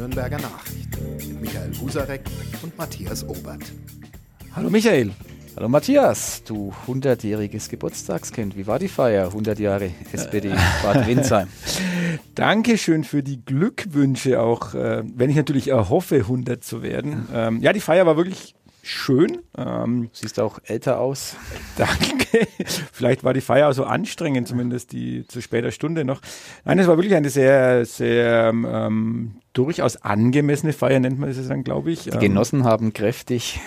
Nürnberger Nachricht mit Michael Husarek und Matthias Obert. Hallo Michael. Hallo Matthias, du 100-jähriges Geburtstagskind. Wie war die Feier? 100 Jahre SPD Bad Windsheim. Dankeschön für die Glückwünsche auch, äh, wenn ich natürlich erhoffe, 100 zu werden. Ähm, ja, die Feier war wirklich schön. Ähm, Siehst auch älter aus. Danke. Vielleicht war die Feier auch so anstrengend, zumindest die zu später Stunde noch. Nein, es war wirklich eine sehr, sehr ähm, durchaus angemessene Feier, nennt man es dann, glaube ich. Die Genossen ähm, haben kräftig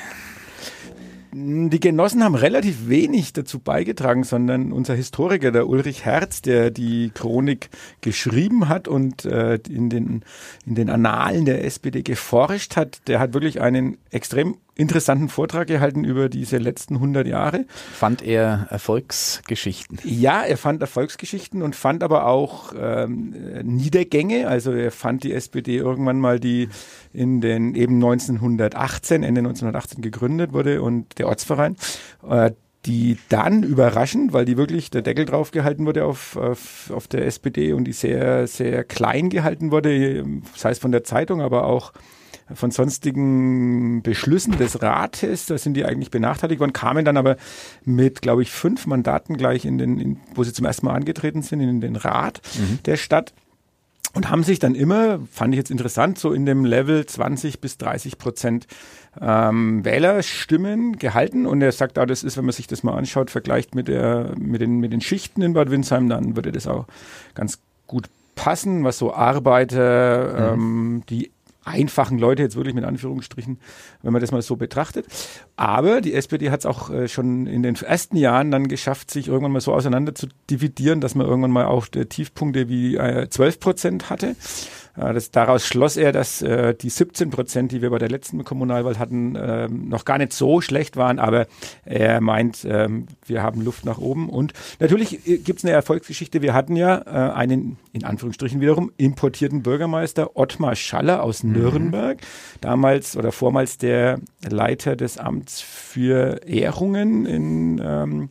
die Genossen haben relativ wenig dazu beigetragen, sondern unser Historiker, der Ulrich Herz, der die Chronik geschrieben hat und äh, in, den, in den Annalen der SPD geforscht hat, der hat wirklich einen extrem interessanten Vortrag gehalten über diese letzten 100 Jahre. Fand er Erfolgsgeschichten? Ja, er fand Erfolgsgeschichten und fand aber auch ähm, Niedergänge. Also er fand die SPD irgendwann mal, die in den eben 1918, Ende 1918 gegründet wurde und der Ortsverein. Äh, die dann überraschend, weil die wirklich der Deckel drauf gehalten wurde auf, auf, auf der SPD und die sehr, sehr klein gehalten wurde, sei es von der Zeitung, aber auch von sonstigen Beschlüssen des Rates, da sind die eigentlich benachteiligt worden, kamen dann aber mit, glaube ich, fünf Mandaten gleich in den, in, wo sie zum ersten Mal angetreten sind, in den Rat mhm. der Stadt und haben sich dann immer, fand ich jetzt interessant, so in dem Level 20 bis 30 Prozent ähm, Wählerstimmen gehalten. Und er sagt, ah, das ist, wenn man sich das mal anschaut, vergleicht mit, der, mit, den, mit den Schichten in Bad Windsheim, dann würde das auch ganz gut passen, was so Arbeiter, mhm. ähm, die einfachen Leute, jetzt wirklich mit Anführungsstrichen, wenn man das mal so betrachtet. Aber die SPD hat es auch äh, schon in den ersten Jahren dann geschafft, sich irgendwann mal so auseinander zu dividieren, dass man irgendwann mal auch Tiefpunkte wie äh, 12 Prozent hatte. Äh, das, daraus schloss er, dass äh, die 17 Prozent, die wir bei der letzten Kommunalwahl hatten, äh, noch gar nicht so schlecht waren, aber er meint, äh, wir haben Luft nach oben. Und natürlich äh, gibt es eine Erfolgsgeschichte. Wir hatten ja äh, einen, in Anführungsstrichen wiederum, importierten Bürgermeister Ottmar Schaller aus mhm. Nürnberg, damals oder vormals der Leiter des Amts für Ehrungen in ähm,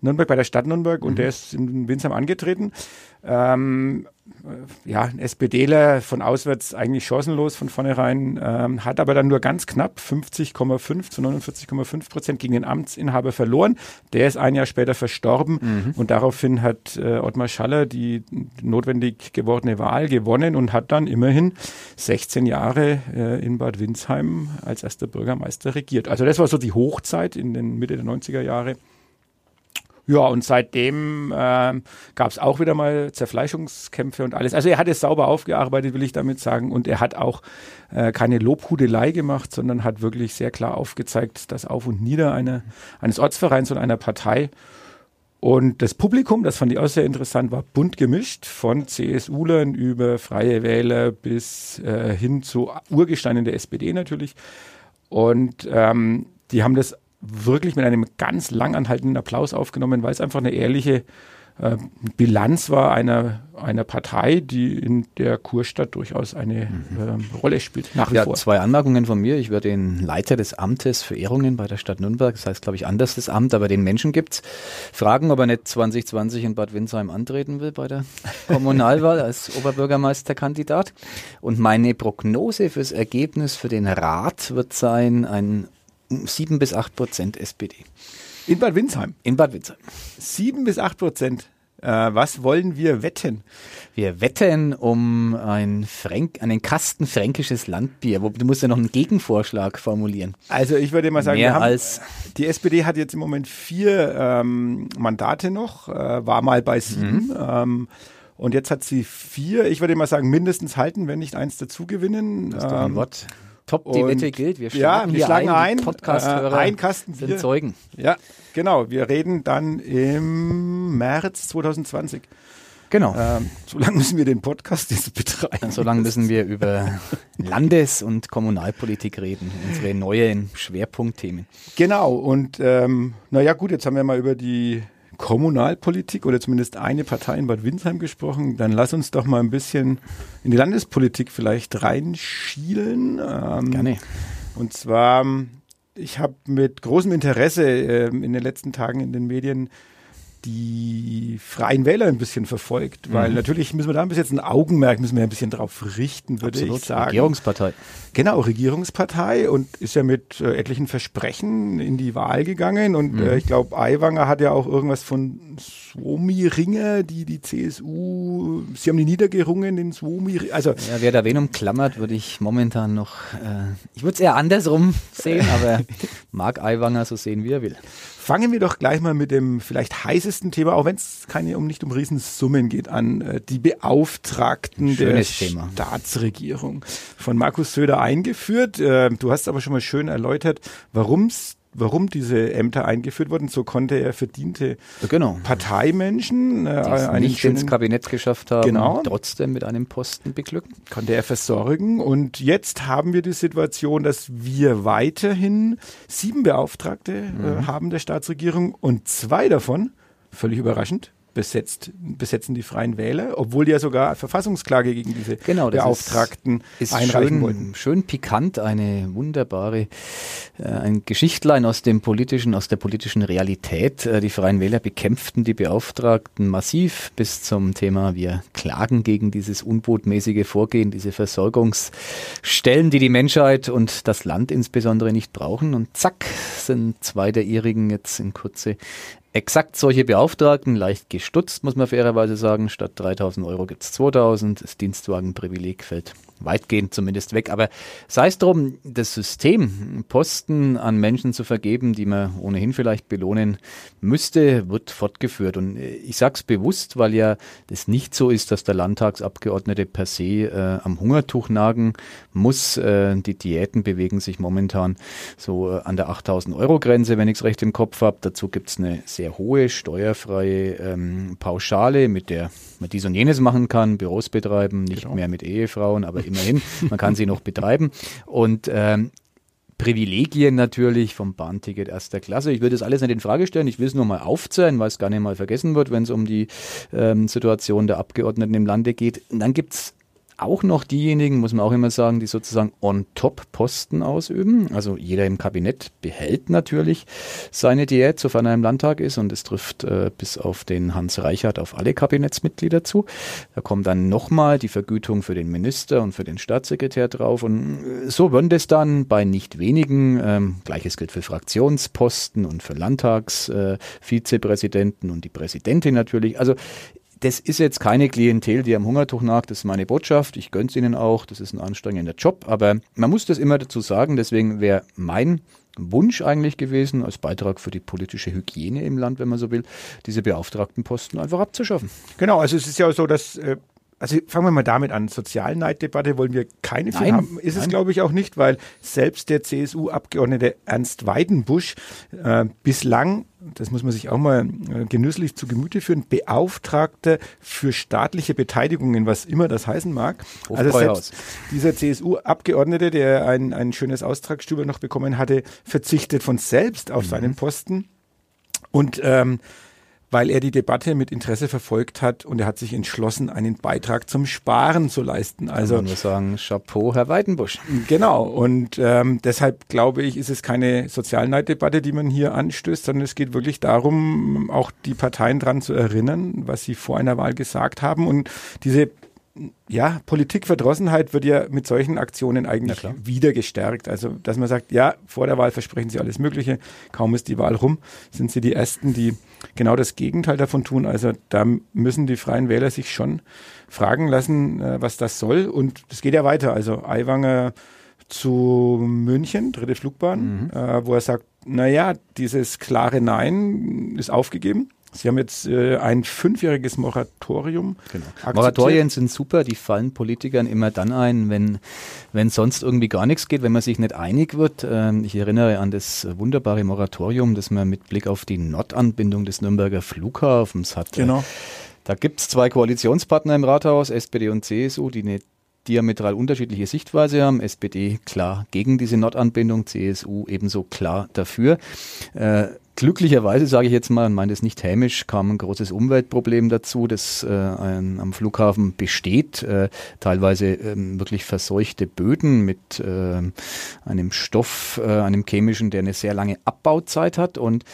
Nürnberg bei der Stadt Nürnberg und mhm. der ist in Winsheim angetreten. Ähm, ja, ein SPDler von auswärts eigentlich chancenlos von vornherein, ähm, hat aber dann nur ganz knapp 50,5 zu 49,5 Prozent gegen den Amtsinhaber verloren. Der ist ein Jahr später verstorben mhm. und daraufhin hat äh, Ottmar Schaller die notwendig gewordene Wahl gewonnen und hat dann immerhin 16 Jahre äh, in Bad Windsheim als erster Bürgermeister regiert. Also das war so die Hochzeit in den Mitte der 90er Jahre. Ja, und seitdem äh, gab es auch wieder mal Zerfleischungskämpfe und alles. Also er hat es sauber aufgearbeitet, will ich damit sagen. Und er hat auch äh, keine Lobhudelei gemacht, sondern hat wirklich sehr klar aufgezeigt, das Auf und Nieder eine, eines Ortsvereins und einer Partei. Und das Publikum, das fand ich auch sehr interessant, war bunt gemischt, von CSUlern über Freie Wähler bis äh, hin zu Urgesteinen der SPD natürlich. Und ähm, die haben das wirklich mit einem ganz langanhaltenden Applaus aufgenommen, weil es einfach eine ehrliche äh, Bilanz war einer, einer Partei, die in der Kurstadt durchaus eine mhm. äh, Rolle spielt. Nach wie ja, vor. zwei Anmerkungen von mir. Ich werde den Leiter des Amtes für Ehrungen bei der Stadt Nürnberg, das heißt, glaube ich, anders das Amt, aber den Menschen gibt's. Fragen, ob er nicht 2020 in Bad Windsheim antreten will bei der Kommunalwahl als Oberbürgermeisterkandidat. Und meine Prognose fürs Ergebnis für den Rat wird sein, ein 7 bis 8 Prozent SPD. In Bad Windsheim? In Bad Windsheim. 7 bis 8 Prozent. Äh, was wollen wir wetten? Wir wetten um ein Fränk einen Kasten fränkisches Landbier. Du musst ja noch einen Gegenvorschlag formulieren. Also ich würde mal sagen, Mehr haben, als die SPD hat jetzt im Moment vier ähm, Mandate noch, äh, war mal bei sieben. Mhm. Ähm, und jetzt hat sie vier. Ich würde mal sagen, mindestens halten, wenn nicht eins dazu gewinnen. Das ist doch ein ähm, Wort. Top, die Wette gilt. Wir schlagen, ja, wir schlagen ein. ein Podcast-Hörer äh, ein Kasten Bier. sind Zeugen. Ja, genau. Wir reden dann im März 2020. Genau. Ähm, so lange müssen wir den Podcast jetzt betreiben. So lange müssen wir über Landes- und Kommunalpolitik reden, unsere neuen Schwerpunktthemen. Genau. Und ähm, naja, gut, jetzt haben wir mal über die Kommunalpolitik oder zumindest eine Partei in Bad Windsheim gesprochen, dann lass uns doch mal ein bisschen in die Landespolitik vielleicht reinschielen. Ähm, Gerne. Und zwar, ich habe mit großem Interesse äh, in den letzten Tagen in den Medien die Freien Wähler ein bisschen verfolgt, weil Mhm. natürlich müssen wir da bis jetzt ein Augenmerk, müssen wir ein bisschen drauf richten, würde Absolut. ich sagen. Regierungspartei. Genau, Regierungspartei und ist ja mit äh, etlichen Versprechen in die Wahl gegangen und Mhm. äh, ich glaube, Aiwanger hat ja auch irgendwas von Suomi-Ringer, die die CSU, sie haben die niedergerungen, den Suomi, also Ja, wer da wen umklammert, würde ich momentan noch, äh, ich würde es eher andersrum sehen, aber mag Aiwanger so sehen, wie er will. Fangen wir doch gleich mal mit dem vielleicht heißesten Thema, auch wenn es keine um nicht um Riesensummen geht, an äh, die Beauftragten der Thema. Staatsregierung von Markus Söder eingeführt. Äh, du hast aber schon mal schön erläutert, warum's warum diese Ämter eingeführt wurden. So konnte er verdiente Genau. Parteimenschen äh, Die es nicht ins schönen, Kabinett geschafft haben, Genau. trotzdem mit einem Posten beglücken. konnte er versorgen. Und jetzt haben wir die Situation, dass wir weiterhin sieben Beauftragte Mhm. äh, haben der Staatsregierung und zwei davon, völlig überraschend, besetzt, besetzen die Freien Wähler, obwohl die ja sogar Verfassungsklage gegen diese Genau, Beauftragten Ist einreichen schön, wollten. schön pikant, eine wunderbare, äh, ein Geschichtlein aus dem politischen, aus der politischen Realität. Äh, die Freien Wähler bekämpften die Beauftragten massiv bis zum Thema, wir klagen gegen dieses unbotmäßige Vorgehen, diese Versorgungsstellen, die die Menschheit und das Land insbesondere nicht brauchen. Und zack, sind zwei der ihrigen jetzt in Kurze exakt solche Beauftragten, leicht gestutzt, muss man fairerweise sagen. Statt 3000 Euro gibt es 2000. Das Dienstwagenprivileg fällt weitgehend zumindest weg. Aber sei es drum, das System, Posten an Menschen zu vergeben, die man ohnehin vielleicht belohnen müsste, wird fortgeführt. Und äh, ich sage es bewusst, weil ja das nicht so ist, dass der Landtagsabgeordnete per se äh, am Hungertuch nagen muss. Äh, die Diäten bewegen sich momentan so äh, an der 8000 Euro Grenze, wenn ich es recht im Kopf habe. Dazu gibt es eine sehr hohe steuerfreie ähm, Pauschale, mit der man dies und jenes machen kann, Büros betreiben, nicht Genau. mehr mit Ehefrauen, aber immerhin, man kann sie noch betreiben. Und ähm, Privilegien natürlich vom Bahnticket erster Klasse. Ich würde das alles nicht in Frage stellen. Ich will es nur mal aufzählen, weil es gar nicht mal vergessen wird, wenn es um die ähm, Situation der Abgeordneten im Lande geht. Und dann gibt's auch noch diejenigen, muss man auch immer sagen, die sozusagen on top Posten ausüben. Also jeder im Kabinett behält natürlich seine Diät, sofern er im Landtag ist. Und es trifft äh, bis auf den Hans Reichert auf alle Kabinettsmitglieder zu. Da kommt dann nochmal die Vergütung für den Minister und für den Staatssekretär drauf. Und äh, so wird es dann bei nicht wenigen, ähm, gleiches gilt für Fraktionsposten und für Landtagsvizepräsidenten äh, und die Präsidentin natürlich. Also das ist jetzt keine Klientel, die am Hungertuch nagt, das ist meine Botschaft. Ich gönn's Ihnen auch, das ist ein anstrengender Job, aber man muss das immer dazu sagen, deswegen wäre mein Wunsch eigentlich gewesen, als Beitrag für die politische Hygiene im Land, wenn man so will, diese Beauftragtenposten einfach abzuschaffen. Genau, also es ist ja so, dass äh, also fangen wir mal damit an. Sozialneiddebatte wollen wir keine Nein, haben. Ist es, nein. glaube ich, auch nicht, weil selbst der CSU-Abgeordnete Ernst Weidenbusch äh, bislang, das muss man sich auch mal äh, genüsslich zu Gemüte führen, Beauftragter für staatliche Beteiligungen, was immer das heißen mag. Also Hofbräuhaus. selbst dieser CSU-Abgeordnete, der ein, ein schönes Austragsstüber noch bekommen hatte, verzichtet von selbst auf seinen Posten. Und ähm, weil er die Debatte mit Interesse verfolgt hat und er hat sich entschlossen, einen Beitrag zum Sparen zu leisten. Also Also nur sagen, Chapeau, Herr Weidenbusch. genau. Und ähm, deshalb glaube ich, ist es keine Sozialneiddebatte, die man hier anstößt, sondern es geht wirklich darum, auch die Parteien dran zu erinnern, was sie vor einer Wahl gesagt haben. Und diese ja, Politikverdrossenheit wird ja mit solchen Aktionen eigentlich wieder gestärkt. Also, dass man sagt, ja, vor der Wahl versprechen sie alles Mögliche, kaum ist die Wahl rum, sind sie die Ersten, die genau das Gegenteil davon tun. Also, da müssen die Freien Wähler sich schon fragen lassen, äh, was das soll. Und es geht ja weiter. Also, Aiwanger zu München, dritte Flugbahn, äh, wo er sagt, naja, dieses klare Nein ist aufgegeben. Sie haben jetzt äh, ein fünfjähriges Moratorium. akzeptiert. Moratorien sind super, die fallen Politikern immer dann ein, wenn, wenn sonst irgendwie gar nichts geht, wenn man sich nicht einig wird. Ähm, ich erinnere an das wunderbare Moratorium, das man mit Blick auf die Nordanbindung des Nürnberger Flughafens hatte. Genau. Da gibt es zwei Koalitionspartner im Rathaus, SPD und CSU, die eine diametral unterschiedliche Sichtweise haben. SPD klar gegen diese Nordanbindung, CSU ebenso klar dafür. Äh, Glücklicherweise, sage ich jetzt mal, und meine das nicht hämisch, kam ein großes Umweltproblem dazu, das äh, ein, am Flughafen besteht. Äh, teilweise ähm, wirklich verseuchte Böden mit äh, einem Stoff, äh, einem chemischen, der eine sehr lange Abbauzeit hat. Und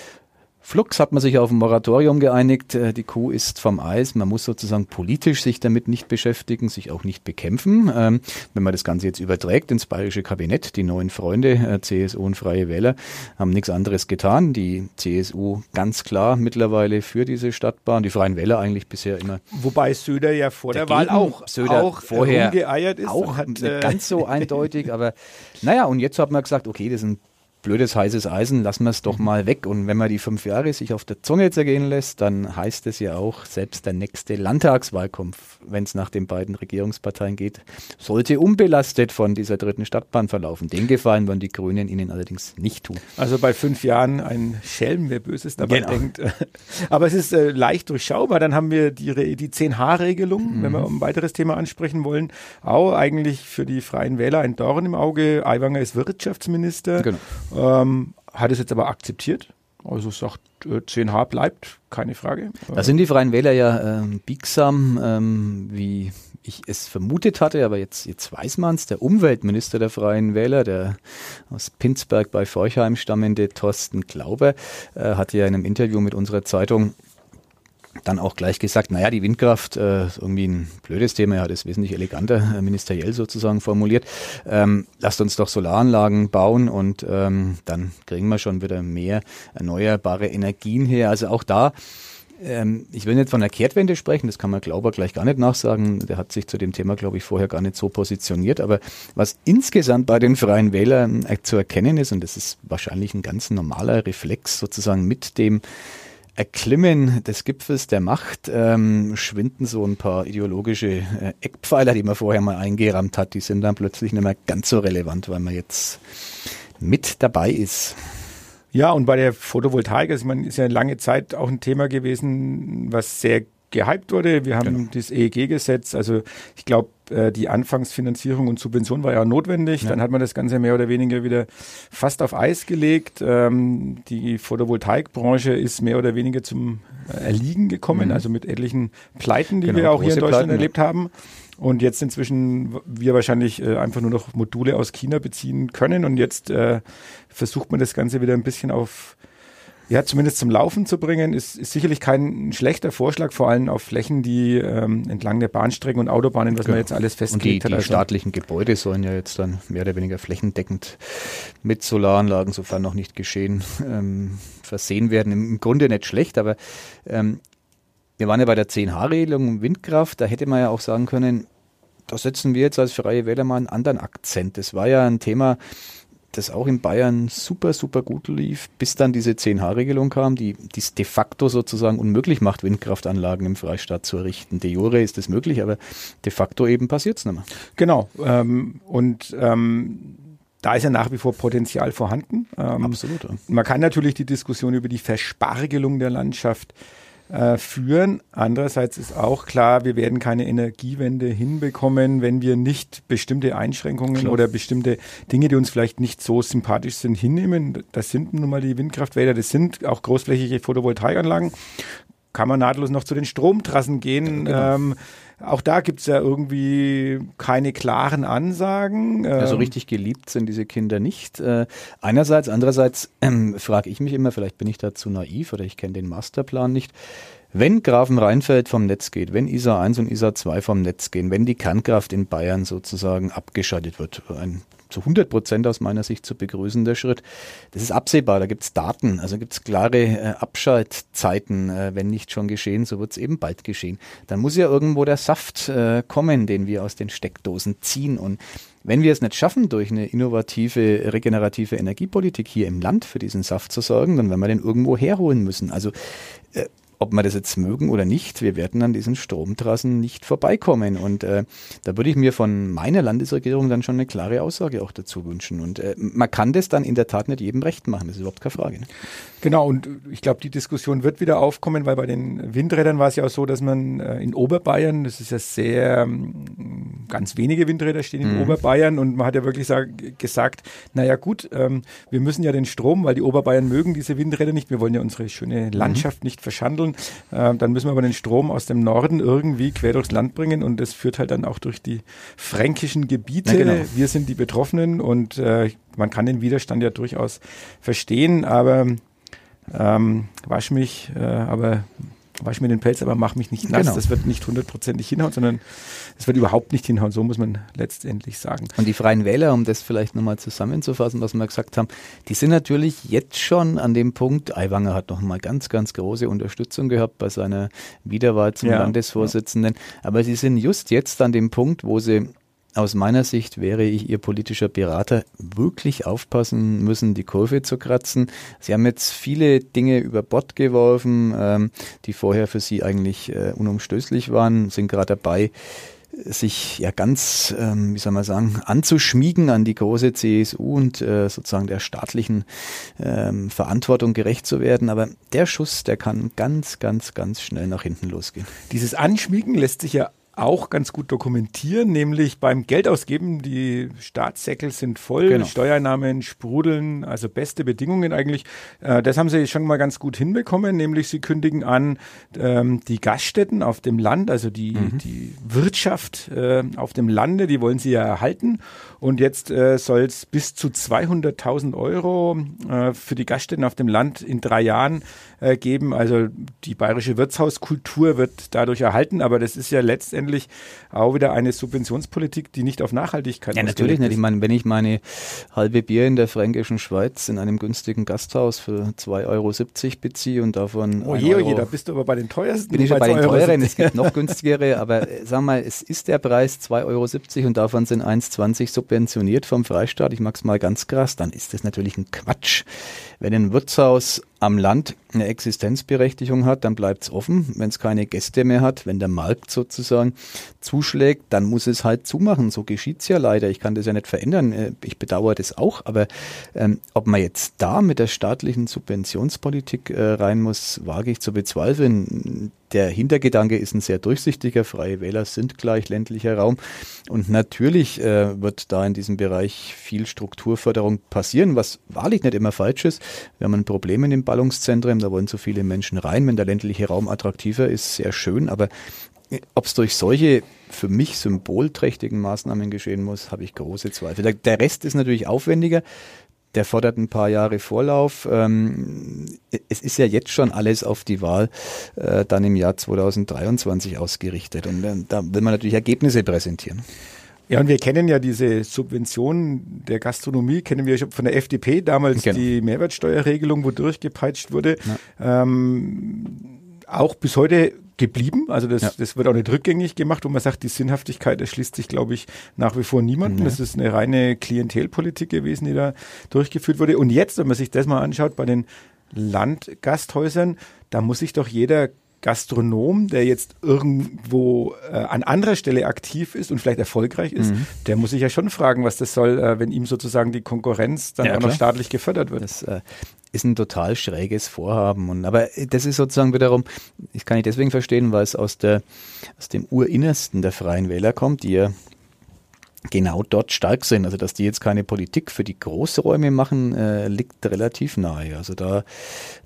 Flux hat man sich auf ein Moratorium geeinigt. Äh, die Kuh ist vom Eis. Man muss sozusagen politisch sich damit nicht beschäftigen, sich auch nicht bekämpfen. Ähm, wenn man das Ganze jetzt überträgt ins bayerische Kabinett, die neuen Freunde, äh, CSU und Freie Wähler, haben nichts anderes getan. Die CSU ganz klar mittlerweile für diese Stadtbahn, die Freien Wähler eigentlich bisher immer. Wobei Söder ja vor der Wahl auch, Söder auch vorher rumgeeiert ist. Auch hat, nicht äh, ganz so eindeutig, aber naja, und jetzt hat man gesagt, okay, das ist ein blödes heißes Eisen, lassen wir es doch mal weg. Und wenn man die fünf Jahre sich auf der Zunge zergehen lässt, dann heißt es ja auch, selbst der nächste Landtagswahlkampf, wenn es nach den beiden Regierungsparteien geht, sollte unbelastet von dieser dritten Stadtbahn verlaufen. Den Gefallen wollen die Grünen ihnen allerdings nicht tun. Also bei fünf Jahren ein Schelm, wer Böses dabei Genau. denkt. Aber es ist äh, leicht durchschaubar. Dann haben wir die, die 10H-Regelung, wenn Mhm. wir ein weiteres Thema ansprechen wollen. Auch eigentlich für die Freien Wähler ein Dorn im Auge. Aiwanger ist Wirtschaftsminister. Genau. Ähm, hat es jetzt aber akzeptiert. Also sagt, äh, 10H bleibt, keine Frage. Da sind die Freien Wähler ja ähm, biegsam, ähm, wie ich es vermutet hatte, aber jetzt, jetzt weiß man es. Der Umweltminister der Freien Wähler, der aus Pinsberg bei Forchheim stammende Thorsten Glauber, äh, hat ja in einem Interview mit unserer Zeitung dann auch gleich gesagt, naja, die Windkraft äh, irgendwie ein blödes Thema, er hat es wesentlich eleganter, äh, ministeriell sozusagen formuliert. Ähm, lasst uns doch Solaranlagen bauen und ähm, dann kriegen wir schon wieder mehr erneuerbare Energien her. Also auch da ähm, ich will nicht von der Kehrtwende sprechen, das kann man Glauber gleich gar nicht nachsagen. Der hat sich zu dem Thema, glaube ich, vorher gar nicht so positioniert. Aber was insgesamt bei den Freien Wählern äh, zu erkennen ist, und das ist wahrscheinlich ein ganz normaler Reflex sozusagen mit dem Erklimmen des Gipfels der Macht ähm, schwinden so ein paar ideologische äh, Eckpfeiler, die man vorher mal eingerammt hat, die sind dann plötzlich nicht mehr ganz so relevant, weil man jetzt mit dabei ist. Ja, und bei der Photovoltaik, also ich meine, ist ja lange Zeit auch ein Thema gewesen, was sehr gehypt wurde. Wir haben Genau. das EEG-Gesetz, also ich glaube, die Anfangsfinanzierung und Subvention war ja notwendig. Ja. Dann hat man das Ganze mehr oder weniger wieder fast auf Eis gelegt. Ähm, die Photovoltaikbranche ist mehr oder weniger zum äh, Erliegen gekommen, Mhm. also mit etlichen Pleiten, die Genau, wir auch hier in Deutschland Pleiten, ja. erlebt haben. Und jetzt inzwischen wir wahrscheinlich äh, einfach nur noch Module aus China beziehen können. Und jetzt äh, versucht man das Ganze wieder ein bisschen auf, ja, zumindest zum Laufen zu bringen. Ist, ist sicherlich kein schlechter Vorschlag, vor allem auf Flächen, die ähm, entlang der Bahnstrecken und Autobahnen, was man Genau. jetzt alles Und die, festgelegt die hat. Also, staatlichen Gebäude sollen ja jetzt dann mehr oder weniger flächendeckend mit Solaranlagen, sofern noch nicht geschehen, ähm, versehen werden. Im, Im Grunde nicht schlecht, aber ähm, wir waren ja bei der 10H-Regelung Windkraft, da hätte man ja auch sagen können, da setzen wir jetzt als Freie Wähler mal einen anderen Akzent. Das war ja ein Thema, das auch in Bayern super, super gut lief, bis dann diese 10H-Regelung kam, die es de facto sozusagen unmöglich macht, Windkraftanlagen im Freistaat zu errichten. De jure ist es möglich, aber de facto eben passiert es nicht mehr. genau. Ähm, und ähm, da ist ja nach wie vor Potenzial vorhanden. Ähm, Absolut. Man kann natürlich die Diskussion über die Verspargelung der Landschaft äh, führen. Andererseits ist auch klar, wir werden keine Energiewende hinbekommen, wenn wir nicht bestimmte Einschränkungen Klar. oder bestimmte Dinge, die uns vielleicht nicht so sympathisch sind, hinnehmen. Das sind nun mal die Windkraftwälder, das sind auch großflächige Photovoltaikanlagen. Kann man nahtlos noch zu den Stromtrassen gehen. Ja, genau. ähm, auch da gibt es ja irgendwie keine klaren Ansagen. Also richtig geliebt sind diese Kinder nicht. Äh, einerseits, andererseits ähm, frage ich mich immer, vielleicht bin ich da zu naiv oder ich kenne den Masterplan nicht. Wenn Grafenrheinfeld vom Netz geht, wenn ISA 1 und ISA 2 vom Netz gehen, wenn die Kernkraft in Bayern sozusagen abgeschaltet wird, ein zu 100 Prozent aus meiner Sicht zu begrüßender Schritt, das ist absehbar, da gibt es Daten, also gibt es klare äh, Abschaltzeiten, äh, wenn nicht schon geschehen, so wird es eben bald geschehen. Dann muss ja irgendwo der Saft äh, kommen, den wir aus den Steckdosen ziehen und wenn wir es nicht schaffen, durch eine innovative, regenerative Energiepolitik hier im Land für diesen Saft zu sorgen, dann werden wir den irgendwo herholen müssen. Also äh, ob wir das jetzt mögen oder nicht, wir werden an diesen Stromtrassen nicht vorbeikommen. Und äh, da würde ich mir von meiner Landesregierung dann schon eine klare Aussage auch dazu wünschen. Und äh, man kann das dann in der Tat nicht jedem recht machen, das ist überhaupt keine Frage. Ne? Genau, und ich glaube, die Diskussion wird wieder aufkommen, weil bei den Windrädern war es ja auch so, dass man äh, in Oberbayern, das ist ja sehr, ähm, ganz wenige Windräder stehen in Mhm. Oberbayern und man hat ja wirklich sag, gesagt, naja gut, ähm, wir müssen ja den Strom, weil die Oberbayern mögen diese Windräder nicht, wir wollen ja unsere schöne Landschaft nicht verschandeln, äh, dann müssen wir aber den Strom aus dem Norden irgendwie quer durchs Land bringen und das führt halt dann auch durch die fränkischen Gebiete. Na genau. Wir sind die Betroffenen und äh, man kann den Widerstand ja durchaus verstehen, aber ähm, wasch mich, äh, aber wasch mir den Pelz, aber mach mich nicht nass. Genau. Das wird nicht hundertprozentig hinhauen, sondern es wird überhaupt nicht hinhauen. So muss man letztendlich sagen. Und die Freien Wähler, um das vielleicht nochmal zusammenzufassen, was wir gesagt haben, die sind natürlich jetzt schon an dem Punkt, Aiwanger hat nochmal ganz, ganz große Unterstützung gehabt bei seiner Wiederwahl zum Ja, Landesvorsitzenden, aber sie sind just jetzt an dem Punkt, wo sie aus meiner Sicht wäre ich Ihr politischer Berater, wirklich aufpassen müssen, die Kurve zu kratzen. Sie haben jetzt viele Dinge über Bord geworfen, ähm, die vorher für Sie eigentlich äh, unumstößlich waren, sind gerade dabei, sich ja ganz, ähm, wie soll man sagen, anzuschmiegen an die große CSU und äh, sozusagen der staatlichen ähm, Verantwortung gerecht zu werden. Aber der Schuss, der kann ganz, ganz, ganz schnell nach hinten losgehen. Dieses Anschmiegen lässt sich ja auch ganz gut dokumentieren, nämlich beim Geldausgeben. Die Staatssäckel sind voll, Genau. Steuernahmen sprudeln, also beste Bedingungen eigentlich. Äh, das haben sie schon mal ganz gut hinbekommen, nämlich sie kündigen an, ähm, die Gaststätten auf dem Land, also die, die Wirtschaft äh, auf dem Lande, die wollen sie ja erhalten. Und jetzt äh, soll es bis zu 200.000 Euro äh, für die Gaststätten auf dem Land in drei Jahren äh, geben. Also die bayerische Wirtshauskultur wird dadurch erhalten, aber das ist ja letztendlich auch wieder eine Subventionspolitik, die nicht auf Nachhaltigkeit Ja, natürlich nicht. ist. Ich meine, wenn ich meine halbe Bier in der fränkischen Schweiz in einem günstigen Gasthaus für 2,70 Euro beziehe und davon. Oh ein je, oh Euro je, da bist du aber bei den teuersten. bin ich schon bei den 2,70 Euro. teuren, es gibt noch günstigere, aber äh, sag mal, es ist der Preis 2,70 Euro und davon sind 1,20 subventioniert vom Freistaat. Ich mag's mal ganz krass, dann ist das natürlich ein Quatsch. Wenn ein Wirtshaus am Land eine Existenzberechtigung hat, dann bleibt's offen. Wenn es keine Gäste mehr hat, wenn der Markt sozusagen zuschlägt, dann muss es halt zumachen. So geschieht's ja leider. Ich kann das ja nicht verändern. Äh, Ich bedauere das auch. Aber ähm, ob man jetzt da mit der staatlichen Subventionspolitik äh, rein muss, wage ich zu bezweifeln. Der Hintergedanke ist ein sehr durchsichtiger. Freie Wähler sind gleich ländlicher Raum. Und natürlich äh, wird da in diesem Bereich viel Strukturförderung passieren, was wahrlich nicht immer falsch ist. Wir haben ein Problem in den Ballungszentren, da wollen so viele Menschen rein. Wenn der ländliche Raum attraktiver ist, sehr schön. Aber ob es durch solche für mich symbolträchtigen Maßnahmen geschehen muss, habe ich große Zweifel. Der, der Rest ist natürlich aufwendiger. Der fordert ein paar Jahre Vorlauf. Ähm, es ist ja jetzt schon alles auf die Wahl äh, dann im Jahr 2023 ausgerichtet. Und äh, da will man natürlich Ergebnisse präsentieren. Ja, und wir kennen ja diese Subvention der Gastronomie, kennen wir schon von der FDP, damals Genau. die Mehrwertsteuerregelung, wo durchgepeitscht wurde. Ähm, auch bis heute geblieben. Also das, Ja. das wird auch nicht rückgängig gemacht, wo man sagt, die Sinnhaftigkeit erschließt sich, glaube ich, nach wie vor niemanden. Das ist eine reine Klientelpolitik gewesen, die da durchgeführt wurde. Und jetzt, wenn man sich das mal anschaut, bei den Landgasthäusern, da muss sich doch jeder Gastronom, der jetzt irgendwo äh, an anderer Stelle aktiv ist und vielleicht erfolgreich ist, Mhm. der muss sich ja schon fragen, was das soll, äh, wenn ihm sozusagen die Konkurrenz dann Ja, auch noch klar. staatlich gefördert wird. Das äh, ist ein total schräges Vorhaben. Und, aber das ist sozusagen wiederum, ich kann ich deswegen verstehen, weil es aus, der, aus dem Urinnersten der Freien Wähler kommt, die ja genau dort stark sind. Also dass die jetzt keine Politik für die Großräume machen, äh, liegt relativ nahe. Also da,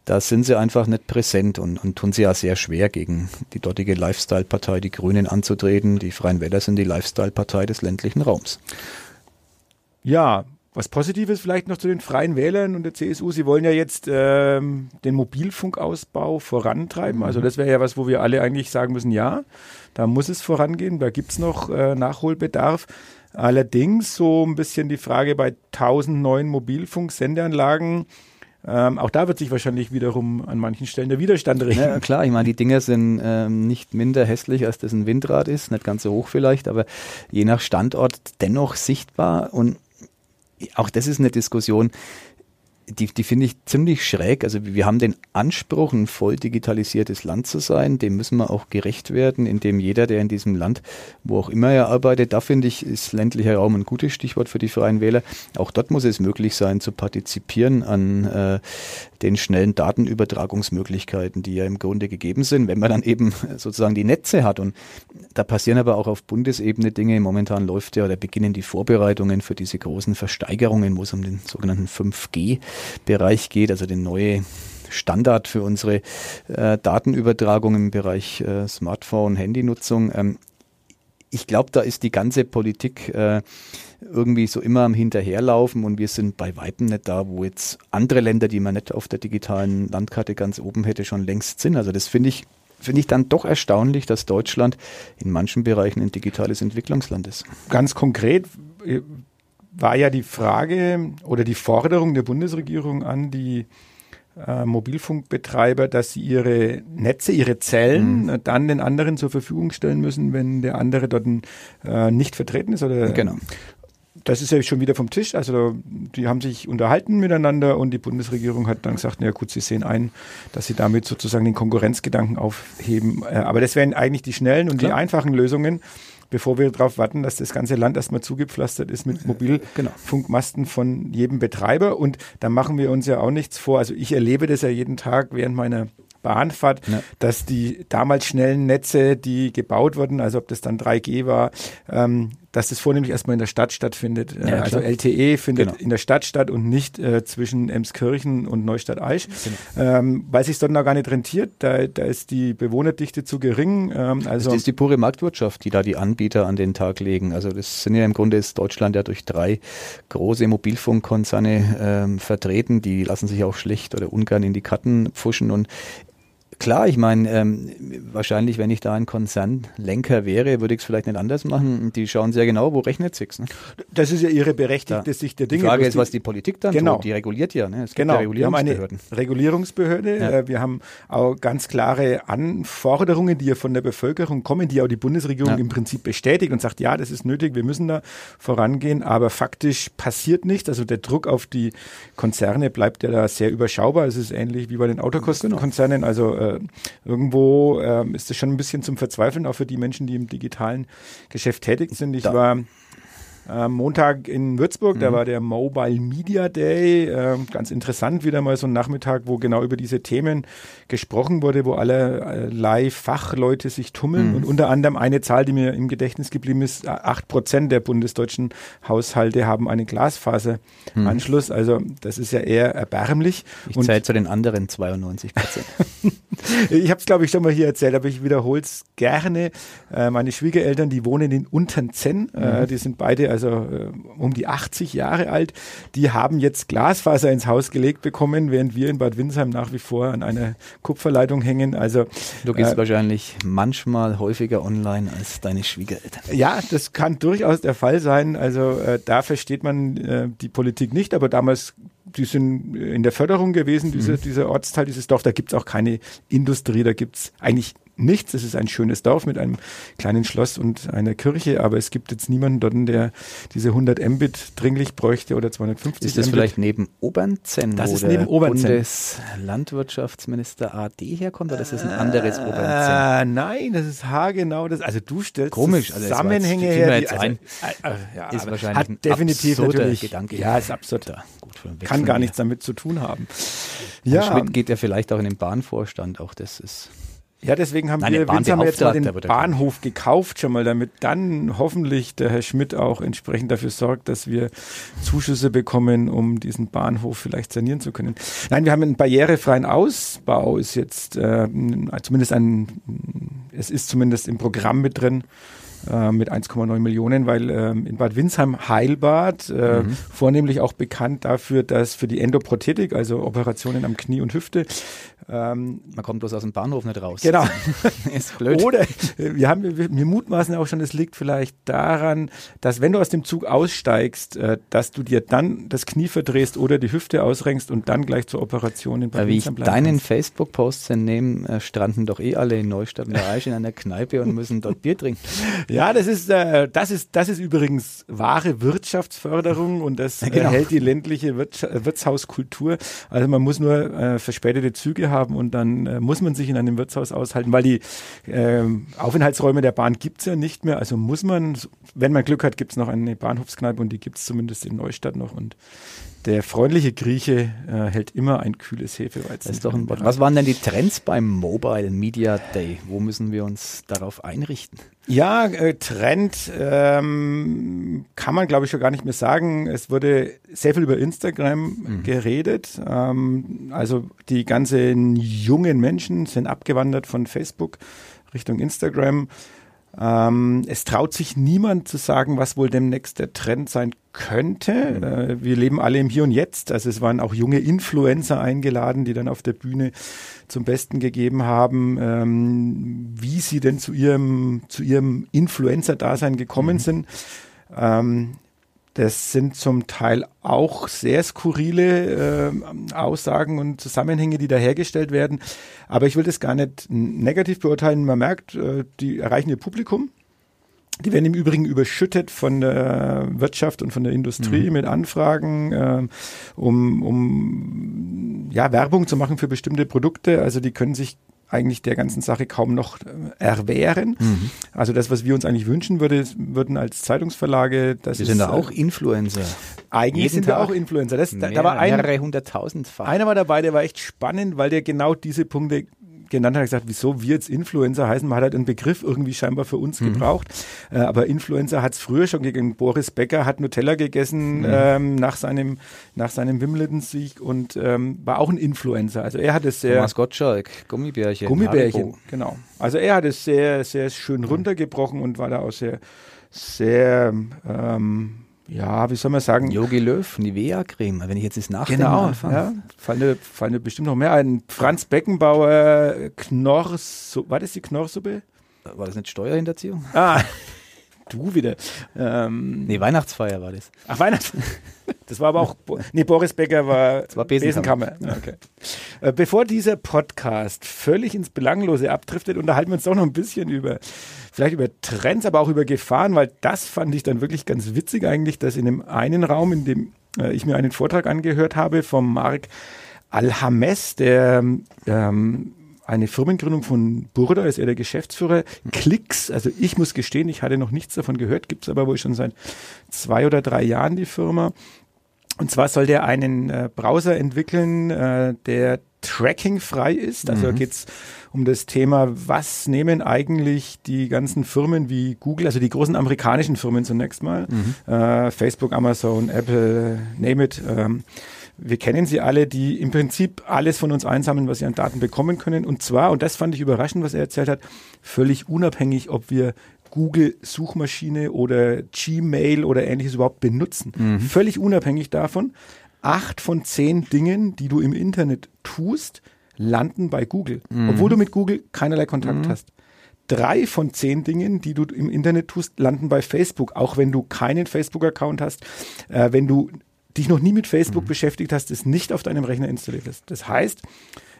da sind sie einfach nicht präsent und, und tun sie ja sehr schwer gegen die dortige Lifestyle-Partei, die Grünen anzutreten. Die Freien Wähler sind die Lifestyle-Partei des ländlichen Raums. Ja, was Positives vielleicht noch zu den Freien Wählern und der CSU. Sie wollen ja jetzt ähm, den Mobilfunkausbau vorantreiben. Also das wäre ja was, wo wir alle eigentlich sagen müssen, ja, da muss es vorangehen, da gibt's noch äh, Nachholbedarf. Allerdings so ein bisschen die Frage bei 1000 neuen Mobilfunksendeanlagen. Ähm, auch da wird sich wahrscheinlich wiederum an manchen Stellen der Widerstand regen. Ja, klar, ich meine, die Dinger sind ähm, nicht minder hässlich, als das ein Windrad ist, nicht ganz so hoch vielleicht, aber je nach Standort dennoch sichtbar und auch das ist eine Diskussion, die, die finde ich ziemlich schräg. Also wir haben den Anspruch, ein voll digitalisiertes Land zu sein. Dem müssen wir auch gerecht werden, indem jeder, der in diesem Land, wo auch immer er arbeitet, da finde ich, ist ländlicher Raum ein gutes Stichwort für die Freien Wähler. Auch dort muss es möglich sein, zu partizipieren an äh, den schnellen Datenübertragungsmöglichkeiten, die ja im Grunde gegeben sind, wenn man dann eben sozusagen die Netze hat. Und da passieren aber auch auf Bundesebene Dinge. Momentan läuft ja oder beginnen die Vorbereitungen für diese großen Versteigerungen, wo es um den sogenannten 5G-Bereich geht, also den neue Standard für unsere äh, Datenübertragung im Bereich äh, Smartphone, Handynutzung. Ähm, ich glaube, da ist die ganze Politik äh, irgendwie so immer am Hinterherlaufen und wir sind bei Weitem nicht da, wo jetzt andere Länder, die man nicht auf der digitalen Landkarte ganz oben hätte, schon längst sind. Also das finde ich, finde ich dann doch erstaunlich, dass Deutschland in manchen Bereichen ein digitales Entwicklungsland ist. Ganz konkret äh, war ja die Frage oder die Forderung der Bundesregierung an die äh, Mobilfunkbetreiber, dass sie ihre Netze, ihre Zellen mhm. dann den anderen zur Verfügung stellen müssen, wenn der andere dort äh, nicht vertreten ist oder genau das ist ja schon wieder vom Tisch. Also die haben sich unterhalten miteinander und die Bundesregierung hat dann gesagt, ja gut, sie sehen ein, dass sie damit sozusagen den Konkurrenzgedanken aufheben. Äh, aber das wären eigentlich die schnellen und Klar. die einfachen Lösungen, bevor wir darauf warten, dass das ganze Land erstmal zugepflastert ist mit genau. Mobilfunkmasten von jedem Betreiber. Und da machen wir uns ja auch nichts vor. Also ich erlebe das ja jeden Tag während meiner Bahnfahrt, ja. dass die damals schnellen Netze, die gebaut wurden, also ob das dann 3G war, ähm, dass das vornehmlich erstmal in der Stadt stattfindet. Ja, äh, also LTE findet genau. in der Stadt statt und nicht äh, zwischen Emskirchen und Neustadt-Aisch, genau. ähm, weil sich dort noch gar nicht rentiert. Da, da ist die Bewohnerdichte zu gering. Ähm, also das ist die pure Marktwirtschaft, die da die Anbieter an den Tag legen. Also das sind ja im Grunde ist Deutschland ja durch drei große Mobilfunkkonzerne ähm, vertreten. Die lassen sich auch schlecht oder ungern in die Karten pfuschen und Klar, ich meine, ähm, wahrscheinlich, wenn ich da ein Konzernlenker wäre, würde ich es vielleicht nicht anders machen. Die schauen sehr genau, wo rechnet sich's. Ne? Das ist ja ihre berechtigte da. Sicht der Dinge. Die Frage ist, was die Politik dann genau. tut. Die reguliert ja. Ne? Es gibt genau. ja Regulierungsbehörden. Wir haben eine Regulierungsbehörde. Ja. Äh, wir haben auch ganz klare Anforderungen, die ja von der Bevölkerung kommen, die auch die Bundesregierung ja. im Prinzip bestätigt und sagt, ja, das ist nötig, wir müssen da vorangehen. Aber faktisch passiert nichts. Also der Druck auf die Konzerne bleibt ja da sehr überschaubar. Es ist ähnlich wie bei den Autokostenkonzernen. Genau. Also äh, irgendwo äh, ist es schon ein bisschen zum Verzweifeln, auch für die Menschen, die im digitalen Geschäft tätig sind. Ich da. war äh, Montag in Würzburg, mhm. da war der Mobile Media Day. Äh, ganz interessant, wieder mal so ein Nachmittag, wo genau über diese Themen gesprochen wurde, wo allerlei Fachleute sich tummeln. Mhm. Und unter anderem eine Zahl, die mir im Gedächtnis geblieben ist, acht Prozent der bundesdeutschen Haushalte haben einen Glasfaseranschluss. Mhm. Also das ist ja eher erbärmlich. Ich zähle zu den anderen 92 Prozent. ich habe es, glaube ich, schon mal hier erzählt, aber ich wiederhole es gerne. Äh, meine Schwiegereltern, die wohnen in Unternzenn. Äh, mhm. die sind beide also äh, um die 80 Jahre alt. Die haben jetzt Glasfaser ins Haus gelegt bekommen, während wir in Bad Windsheim nach wie vor an einer Kupferleitung hängen. Also du gehst äh, wahrscheinlich manchmal häufiger online als deine Schwiegereltern. Ja, das kann durchaus der Fall sein. Also äh, da versteht man äh, die Politik nicht, aber damals die sind in der Förderung gewesen, diese, mhm. dieser Ortsteil, dieses Dorf. Da gibt es auch keine Industrie, da gibt es eigentlich nichts. Es ist ein schönes Dorf mit einem kleinen Schloss und einer Kirche, aber es gibt jetzt niemanden dort, der diese 100 Mbit dringlich bräuchte oder 250 Ist das Mbit. vielleicht neben Obernzenn, das ist neben Obernzenn. Bundeslandwirtschaftsminister AD herkommt, oder ist das ein anderes Obernzenn? Äh, nein, das ist haargenau. Das, also du stellst Komisch, also Zusammenhänge her. Die, also, ein, äh, ja, ist wahrscheinlich hat definitiv natürlich, Gedanke. Ja, ist absurd. Da, gut, Kann gar nichts damit zu tun haben. Ja. Schmidt geht ja vielleicht auch in den Bahnvorstand, auch das ist ja, deswegen haben Nein, wir, Vince haben jetzt mal den Bahnhof gekauft, schon mal, damit dann hoffentlich der Herr Schmidt auch entsprechend dafür sorgt, dass wir Zuschüsse bekommen, um diesen Bahnhof vielleicht sanieren zu können. Nein, wir haben einen barrierefreien Ausbau, ist jetzt äh, zumindest ein, es ist zumindest im Programm mit drin äh, mit 1,9 Millionen, weil ähm, in Bad Windsheim Heilbad, äh, mhm. vornehmlich auch bekannt dafür, dass für die Endoprothetik, also Operationen am Knie und Hüfte, ähm, Man kommt bloß aus dem Bahnhof nicht raus. Genau. ist blöd. Oder wir haben, wir, wir mutmaßen auch schon, es liegt vielleicht daran, dass wenn du aus dem Zug aussteigst, äh, dass du dir dann das Knie verdrehst oder die Hüfte ausrenkst und dann gleich zur Operation in Bad Wie ich deinen Facebook-Posts entnehme, äh, stranden doch eh alle in Neustadt und der Aisch in einer Kneipe und müssen dort Bier trinken. Ja, das ist, äh, das ist, das ist übrigens wahre Wirtschaftsförderung und das ja, genau. hält die ländliche Wirts Wirtshauskultur. Also man muss nur äh, verspätete Züge haben und dann äh, muss man sich in einem Wirtshaus aushalten, weil die äh, Aufenthaltsräume der Bahn gibt's ja nicht mehr. Also muss man, wenn man Glück hat, gibt's noch eine Bahnhofskneipe und die gibt's zumindest in Neustadt noch und der freundliche Grieche äh, hält immer ein kühles Hefeweizen. Das ist doch ein Wort. Was waren denn die Trends beim Mobile Media Day? Wo müssen wir uns darauf einrichten? Ja, äh, Trend ähm, kann man, glaube ich, schon gar nicht mehr sagen. Es wurde sehr viel über Instagram mhm. geredet. Ähm, also die ganzen jungen Menschen sind abgewandert von Facebook Richtung Instagram. Ähm, es traut sich niemand zu sagen, was wohl demnächst der Trend sein könnte. Mhm. Äh, wir leben alle im Hier und Jetzt. Also es waren auch junge Influencer eingeladen, die dann auf der Bühne zum Besten gegeben haben, ähm, wie sie denn zu ihrem, zu ihrem Influencer-Dasein gekommen mhm. sind. Ähm, das sind zum Teil auch sehr skurrile äh, Aussagen und Zusammenhänge, die da hergestellt werden. Aber ich will das gar nicht negativ beurteilen. Man merkt, äh, die erreichen ihr Publikum. Die werden im Übrigen überschüttet von der Wirtschaft und von der Industrie mhm. mit Anfragen, äh, um, um ja, Werbung zu machen für bestimmte Produkte. Also die können sich eigentlich der ganzen Sache kaum noch äh, erwehren. Mhm. Also das, was wir uns eigentlich wünschen würde, würden als Zeitungsverlage, das wir sind da auch Influencer. Eigentlich Jeden sind Tag wir auch Influencer. Das, mehr, da war ein, mehrere hunderttausend. Einer war dabei, der war echt spannend, weil der genau diese Punkte genannt hat, gesagt, wieso wir jetzt Influencer heißen. Man hat halt einen Begriff irgendwie scheinbar für uns mhm. gebraucht. Äh, aber Influencer hat es früher schon gegen Boris Becker, hat Nutella gegessen mhm. ähm, nach seinem, nach seinem Wimbledon-Sieg und ähm, war auch ein Influencer. Also er hat es sehr. Thomas Gottschalk, Gummibärchen. Gummibärchen, Haribo. genau. Also er hat es sehr, sehr schön runtergebrochen und war da auch sehr, sehr ähm, ja, wie soll man sagen? Yogi Löw, Nivea-Creme, wenn ich jetzt das nachdenke. Genau, ja, fallen mir, fallen mir bestimmt noch mehr ein. Franz Beckenbauer, Knorr, war das die Knorrsuppe? War das nicht Steuerhinterziehung? Ah, du wieder. Ähm, nee, Weihnachtsfeier war das. Ach, Weihnachtsfeier. Das war aber auch, nee, Boris Becker war, das war Besenkammer. Besenkammer. Okay. Äh, bevor dieser Podcast völlig ins Belanglose abdriftet, unterhalten wir uns doch noch ein bisschen über, vielleicht über Trends, aber auch über Gefahren, weil das fand ich dann wirklich ganz witzig eigentlich, dass in dem einen Raum, in dem äh, ich mir einen Vortrag angehört habe vom Marc Alhames, der ähm, eine Firmengründung von Burda, ist er der Geschäftsführer. Klicks, also ich muss gestehen, ich hatte noch nichts davon gehört, gibt es aber wohl schon seit zwei oder drei Jahren die Firma. Und zwar soll der einen äh, Browser entwickeln, äh, der tracking-frei ist. Also mhm. geht es um das Thema, was nehmen eigentlich die ganzen Firmen wie Google, also die großen amerikanischen Firmen zunächst mal, mhm. äh, Facebook, Amazon, Apple, name it, ähm, wir kennen sie alle, die im Prinzip alles von uns einsammeln, was sie an Daten bekommen können. Und zwar, und das fand ich überraschend, was er erzählt hat, völlig unabhängig, ob wir Google Suchmaschine oder Gmail oder ähnliches überhaupt benutzen. Mhm. Völlig unabhängig davon. Acht von zehn Dingen, die du im Internet tust, landen bei Google, mhm. obwohl du mit Google keinerlei Kontakt mhm. hast. Drei von zehn Dingen, die du im Internet tust, landen bei Facebook, auch wenn du keinen Facebook-Account hast, äh, wenn du dich noch nie mit Facebook mhm. beschäftigt hast, es nicht auf deinem Rechner installiert hast. Das heißt,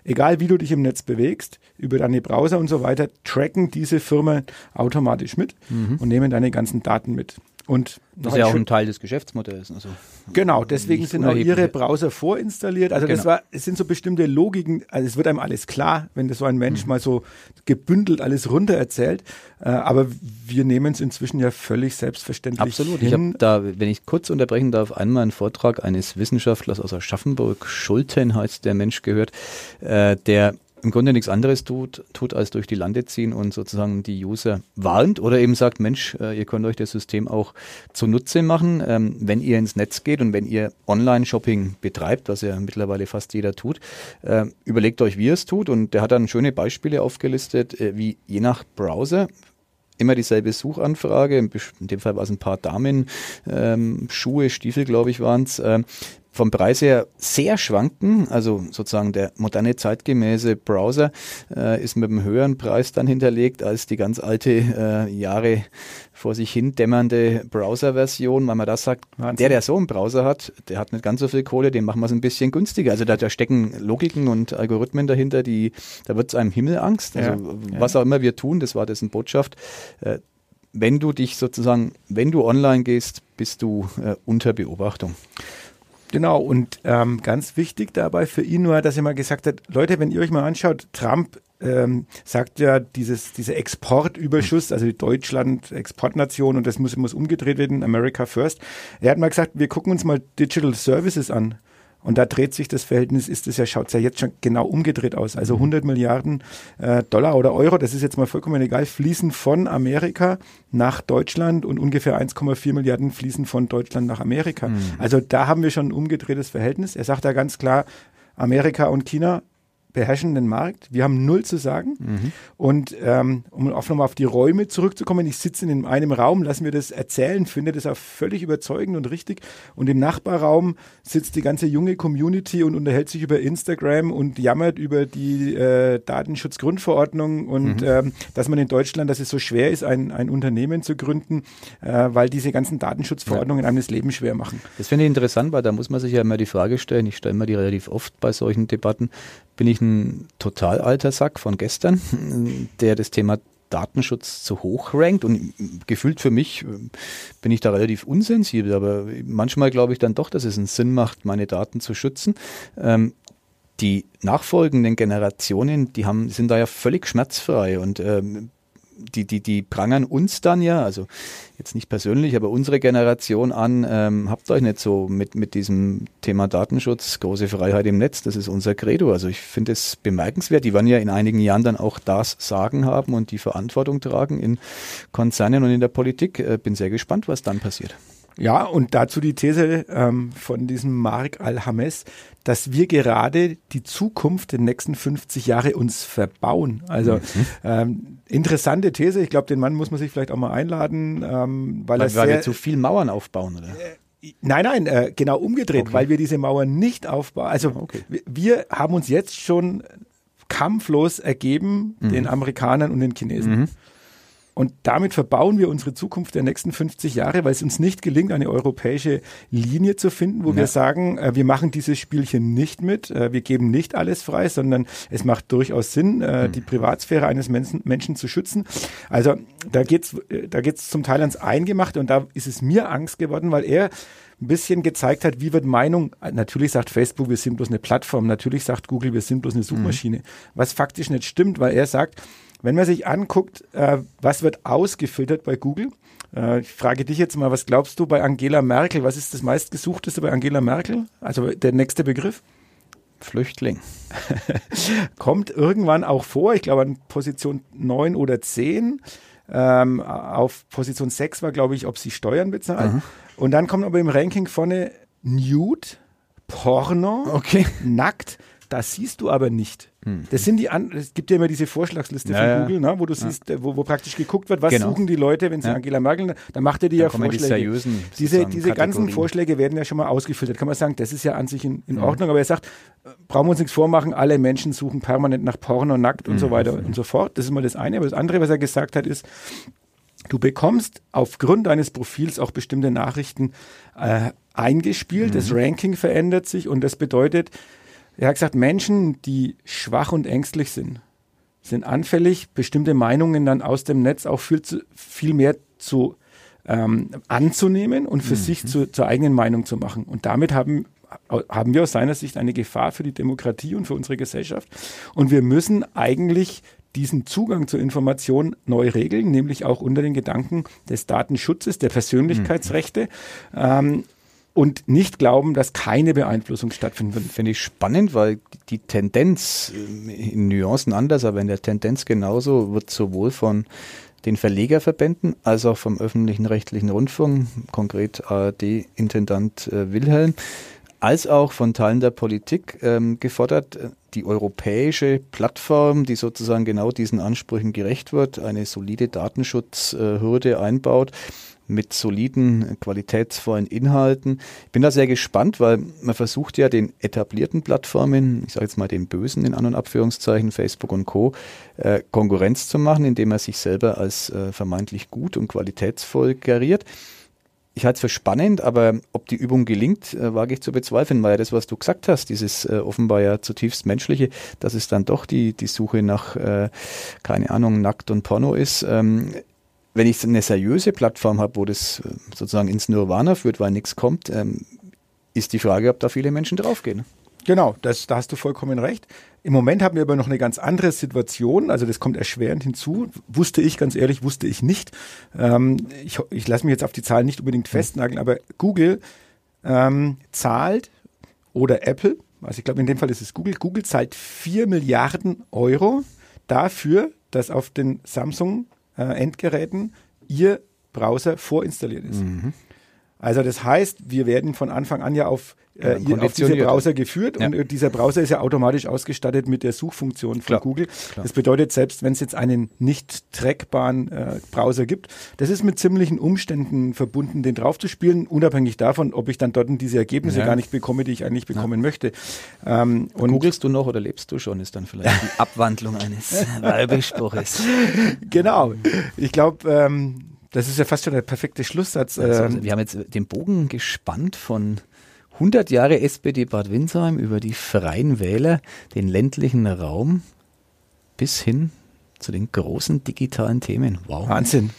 egal wie du dich im Netz bewegst, über deine Browser und so weiter, tracken diese Firmen automatisch mit mhm. und nehmen deine ganzen Daten mit. Und das ist ja auch ein Teil des Geschäftsmodells. Also genau, deswegen sind auch ihre Browser vorinstalliert. Also genau. das war, es sind so bestimmte Logiken, also es wird einem alles klar, wenn das so ein Mensch mhm. mal so gebündelt alles runter erzählt. Äh, aber wir nehmen es inzwischen ja völlig selbstverständlich Absolut. Hin. Ich habe da, wenn ich kurz unterbrechen darf, einmal einen Vortrag eines Wissenschaftlers aus Aschaffenburg, Schulten heißt der Mensch gehört, äh, der im Grunde nichts anderes tut, tut, als durch die Lande ziehen und sozusagen die User warnt oder eben sagt, Mensch, äh, ihr könnt euch das System auch zunutze machen, ähm, wenn ihr ins Netz geht und wenn ihr Online-Shopping betreibt, was ja mittlerweile fast jeder tut, äh, überlegt euch, wie ihr es tut und der hat dann schöne Beispiele aufgelistet, äh, wie je nach Browser immer dieselbe Suchanfrage. In dem Fall war es ein paar Damen, ähm, Schuhe, Stiefel, glaube ich, waren es. Ähm, vom Preis her sehr schwanken. Also sozusagen der moderne zeitgemäße Browser äh, ist mit einem höheren Preis dann hinterlegt als die ganz alte äh, Jahre vor sich hin dämmernde Browser-Version, weil man das sagt, Wahnsinn. der, der so einen Browser hat, der hat nicht ganz so viel Kohle, dem machen wir es ein bisschen günstiger. Also da, da stecken Logiken und Algorithmen dahinter, die, da wird es einem Himmelangst. Also ja, was auch immer wir tun, das war dessen Botschaft. Äh, wenn du dich sozusagen, wenn du online gehst, bist du äh, unter Beobachtung. Genau, und ähm, ganz wichtig dabei für ihn nur, dass er mal gesagt hat, Leute, wenn ihr euch mal anschaut, Trump ähm, sagt ja, dieses, dieser Exportüberschuss, also die Deutschland Exportnation und das muss, muss umgedreht werden, America First. Er hat mal gesagt, wir gucken uns mal Digital Services an. Und da dreht sich das Verhältnis, ist es ja, schaut es ja jetzt schon genau umgedreht aus. Also 100 mhm. Milliarden äh, Dollar oder Euro, das ist jetzt mal vollkommen egal, fließen von Amerika nach Deutschland und ungefähr 1,4 Milliarden fließen von Deutschland nach Amerika. Mhm. Also da haben wir schon ein umgedrehtes Verhältnis. Er sagt da ganz klar, Amerika und China beherrschen den Markt. Wir haben null zu sagen. Mhm. Und ähm, um auf nochmal auf die Räume zurückzukommen, ich sitze in einem Raum, lass mir das erzählen, finde das auch völlig überzeugend und richtig. Und im Nachbarraum sitzt die ganze junge Community und unterhält sich über Instagram und jammert über die äh, Datenschutzgrundverordnung und Mhm. ähm, dass man in Deutschland, dass es so schwer ist, ein, ein Unternehmen zu gründen, äh, weil diese ganzen Datenschutzverordnungen einem das Leben schwer machen. Das finde ich interessant, weil da muss man sich ja immer die Frage stellen, ich stelle mir die relativ oft bei solchen Debatten, bin ich ein total alter Sack von gestern, der das Thema Datenschutz zu hoch rankt. Und gefühlt für mich äh, bin ich da relativ unsensibel, aber manchmal glaube ich dann doch, dass es einen Sinn macht, meine Daten zu schützen. Ähm, die nachfolgenden Generationen, die haben, sind da ja völlig schmerzfrei. Und ähm, die, die, die prangern uns dann ja, also jetzt nicht persönlich, aber unsere Generation an, ähm, habt euch nicht so mit, mit diesem Thema Datenschutz, große Freiheit im Netz, das ist unser Credo. Also ich finde es bemerkenswert. Die werden ja in einigen Jahren dann auch das Sagen haben und die Verantwortung tragen in Konzernen und in der Politik. Äh, bin sehr gespannt, was dann passiert. Ja, und dazu die These ähm, von diesem Mark Al-Hames, dass wir gerade die Zukunft der nächsten 50 Jahre uns verbauen. Also ähm, interessante These. Ich glaube, den Mann muss man sich vielleicht auch mal einladen, ähm, weil, er Weil, weil wir zu viel Mauern aufbauen, oder? Nein, nein, äh, genau umgedreht, Okay. weil wir diese Mauern nicht aufbauen. Also Okay. wir, wir haben uns jetzt schon kampflos ergeben den Amerikanern und den Chinesen. Mhm. Und damit verbauen wir unsere Zukunft der nächsten 50 Jahre, weil es uns nicht gelingt, eine europäische Linie zu finden, wo Ja. wir sagen, äh, wir machen dieses Spielchen nicht mit, äh, wir geben nicht alles frei, sondern es macht durchaus Sinn, äh, die Privatsphäre eines Menschen, Menschen zu schützen. Also da geht's, da geht's zum Teil ans Eingemachte und da ist es mir Angst geworden, weil er ein bisschen gezeigt hat, wie wird Meinung, natürlich sagt Facebook, wir sind bloß eine Plattform, natürlich sagt Google, wir sind bloß eine Suchmaschine, was faktisch nicht stimmt, weil er sagt, wenn man sich anguckt, äh, was wird ausgefiltert bei Google, äh, ich frage dich jetzt mal, was glaubst du bei Angela Merkel, was ist das meistgesuchteste bei Angela Merkel? Also der nächste Begriff? Flüchtling. kommt irgendwann auch vor, ich glaube an Position 9 oder 10. Ähm, auf Position 6 war, glaube ich, ob sie Steuern bezahlen. Und dann kommt aber im Ranking vorne Nude, Porno, Okay. nackt. Das siehst du aber nicht. Das sind die an, es gibt ja immer diese Vorschlagsliste Hm. Ja, von. Google, ne, wo du siehst, äh, wo, wo praktisch geguckt wird, was Genau. suchen die Leute, wenn sie. Angela Merkel, dann macht er die ja kommen die Vorschläge. seriösen, diese diese ganzen. Vorschläge werden ja schon mal ausgefiltert. Kann man sagen, das ist ja an sich in, in Mhm. Ordnung, aber er sagt, brauchen wir uns nichts vormachen, alle Menschen suchen permanent nach Porno, nackt und Mhm. so weiter und so fort. Das ist mal das eine. Aber das andere, was er gesagt hat, ist, Du bekommst aufgrund deines Profils auch bestimmte Nachrichten äh, eingespielt. Das Ranking verändert sich und das bedeutet, er hat gesagt, Menschen, die schwach und ängstlich sind, sind anfällig, bestimmte Meinungen dann aus dem Netz auch viel, zu, viel mehr zu ähm, anzunehmen und für sich zu, zur eigenen Meinung zu machen. Und damit haben, haben wir aus seiner Sicht eine Gefahr für die Demokratie und für unsere Gesellschaft. Und wir müssen eigentlich diesen Zugang zur Information neu regeln, nämlich auch unter den Gedanken des Datenschutzes, der Persönlichkeitsrechte. Ähm, und nicht glauben, dass keine Beeinflussung stattfinden wird. Finde ich spannend, weil die Tendenz äh, in Nuancen anders, aber in der Tendenz genauso wird sowohl von den Verlegerverbänden als auch vom öffentlichen rechtlichen Rundfunk, konkret ARD-Intendant äh, Wilhelm, als auch von Teilen der Politik ähm, gefordert, äh, die europäische Plattform, die sozusagen genau diesen Ansprüchen gerecht wird, eine solide Datenschutzhürde einbaut mit soliden, qualitätsvollen Inhalten. Ich bin da sehr gespannt, weil man versucht ja den etablierten Plattformen, ich sage jetzt mal den Bösen in An- und Abführungszeichen, Facebook und Co., äh, Konkurrenz zu machen, indem er sich selber als äh, vermeintlich gut und qualitätsvoll geriert. Ich halte es für spannend, aber ob die Übung gelingt, äh, wage ich zu bezweifeln, weil ja das, was du gesagt hast, dieses äh, offenbar ja zutiefst menschliche, dass es dann doch die, die Suche nach, äh, keine Ahnung, Nackt und Porno ist. Ähm, wenn ich eine seriöse Plattform habe, wo das äh, sozusagen ins Nirvana führt, weil nichts kommt, ähm, ist die Frage, ob da viele Menschen draufgehen. Genau, das, da hast du vollkommen recht. Im Moment haben wir aber noch eine ganz andere Situation, also das kommt erschwerend hinzu. Wusste ich, ganz ehrlich, wusste ich nicht. Ähm, ich ich lasse mich jetzt auf die Zahlen nicht unbedingt festnageln, aber Google ähm, zahlt oder Apple, also ich glaube in dem Fall ist es Google, Google zahlt 4 Milliarden Euro dafür, dass auf den Samsung Endgeräten ihr Browser vorinstalliert ist. Also das heißt, wir werden von Anfang an ja auf, äh, Ja, auf diese. Browser geführt Ja. und äh, dieser Browser ist ja automatisch ausgestattet mit der Suchfunktion von Klar, Google. klar. Das bedeutet, selbst wenn es jetzt einen nicht trackbaren äh, Browser gibt, das ist mit ziemlichen Umständen verbunden, den draufzuspielen, unabhängig davon, ob ich dann dort diese Ergebnisse Ja. gar nicht bekomme, die ich eigentlich bekommen möchte. Ähm, und Googlest du noch oder lebst du schon, ist dann vielleicht die Abwandlung eines Werbespruches. genau, ich glaube, ähm, das ist ja fast schon der perfekte Schlusssatz. Also, Ähm, wir haben jetzt den Bogen gespannt von 100 Jahre SPD Bad Windsheim über die freien Wähler, den ländlichen Raum bis hin zu den großen digitalen Themen. Wow. Wahnsinn.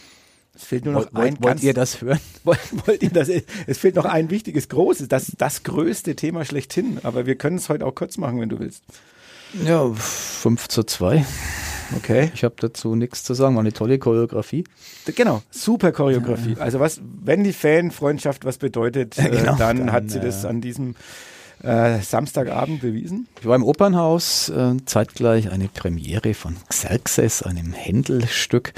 Es fehlt nur noch Wollt, ein wollt, wollt ihr das hören? Wollt, wollt ihr das? Es fehlt noch ein wichtiges, großes, das, das größte Thema schlechthin. Aber wir können es heute auch kurz machen, wenn du willst. Ja, 5 zu 2. Okay. Ich habe dazu nichts zu sagen. War eine tolle Choreografie. Genau, super Choreografie. Also was, wenn die Fanfreundschaft was bedeutet, äh, genau, dann, dann, hat sie das äh, an diesem äh, Samstagabend bewiesen. Ich war im Opernhaus, äh, zeitgleich eine Premiere von Xerxes, einem Händel-Stück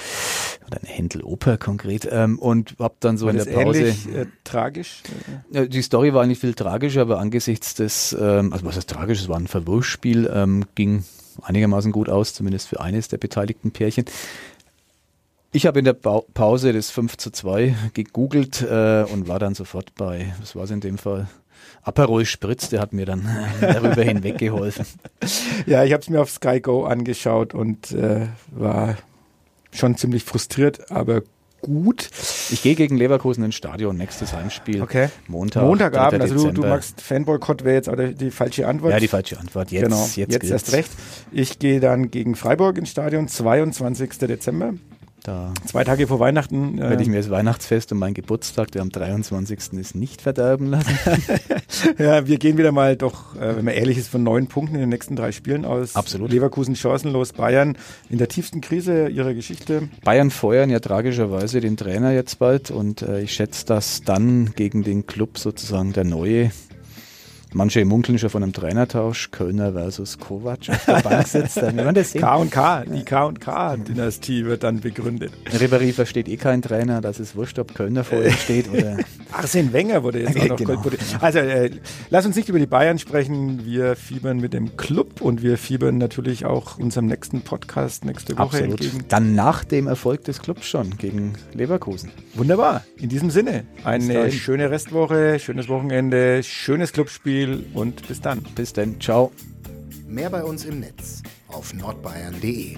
oder eine Händel-Oper konkret, ähm, und habe dann so War in das der Pause. ähnlich äh, tragisch? Ja, die Story war eigentlich viel tragischer, aber angesichts des, ähm, also was heißt tragisch, es war ein Verwurfsspiel, ähm, ging einigermaßen gut aus, zumindest für eines der beteiligten Pärchen. Ich habe in der Bau Pause das 5 zu 2 gegoogelt äh, und war dann sofort bei, was war es in dem Fall? Aperol Spritz, der hat mir dann darüber hinweg geholfen. Ja, ich habe es mir auf Sky Go angeschaut und äh, war schon ziemlich frustriert, aber gut. Ich gehe gegen Leverkusen ins Stadion, nächstes Heimspiel. Okay. Montag. Montagabend, 3. also du, du magst Fanboykott, wäre jetzt auch die, falsche Antwort. Ja, die falsche Antwort. Jetzt, genau, jetzt, jetzt, erst recht. Ich gehe dann gegen Freiburg ins Stadion, 22. Dezember. Da Zwei Tage vor Weihnachten. äh, werde ich mir das Weihnachtsfest und meinen Geburtstag, der am 23. ist, nicht verderben lassen. Ja, wir gehen wieder mal doch, äh, wenn man ehrlich ist, von neun Punkten in den nächsten drei Spielen aus. Absolut. Leverkusen chancenlos, Bayern in der tiefsten Krise ihrer Geschichte. Bayern feuern ja tragischerweise den Trainer jetzt bald und äh, ich schätze, dass dann gegen den Club sozusagen der neue, manche munkeln schon von einem Trainertausch, Kölner versus Kovac auf der Bank sitzt. Dann man das sehen. K und K, die K und K-Dynastie wird dann begründet. Ribéry versteht eh kein Trainer, das ist wurscht, ob Kölner vor ihm steht oder Arsene Wenger wurde jetzt auch noch Genau. kolportiert. Also, äh, lass uns nicht über die Bayern sprechen. Wir fiebern mit dem Club und wir fiebern natürlich auch unserem nächsten Podcast nächste Woche absolut. entgegen. Dann nach dem Erfolg des Clubs schon gegen Leverkusen. Wunderbar. In diesem Sinne, eine schöne Restwoche, schönes Wochenende, schönes Clubspiel und bis dann. Bis dann, ciao. Mehr bei uns im Netz auf nordbayern.de.